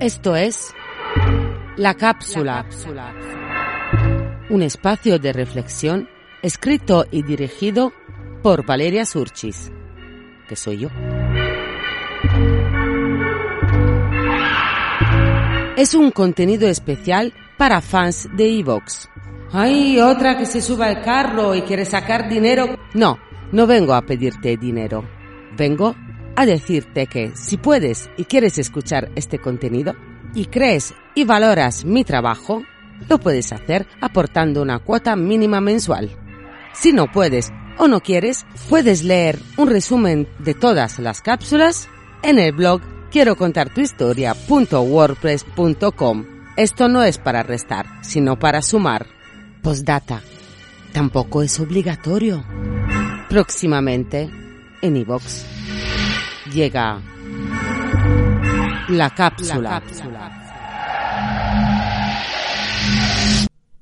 Esto es La Cápsula, un espacio de reflexión escrito y dirigido por Valeria Surchis, que soy yo. Es un contenido especial para fans de Evox. Hay otra que se suba al carro y quiere sacar dinero. No, no vengo a pedirte dinero. Vengo a decirte que si puedes y quieres escuchar este contenido y crees y valoras mi trabajo, lo puedes hacer aportando una cuota mínima mensual. Si no puedes o no quieres, puedes leer un resumen de todas las cápsulas en el blog quiero contar tu historia.wordpress.com. Esto no es para restar, sino para sumar. Postdata. Tampoco es obligatorio. Próximamente, en iVox, llega la cápsula. La cápsula.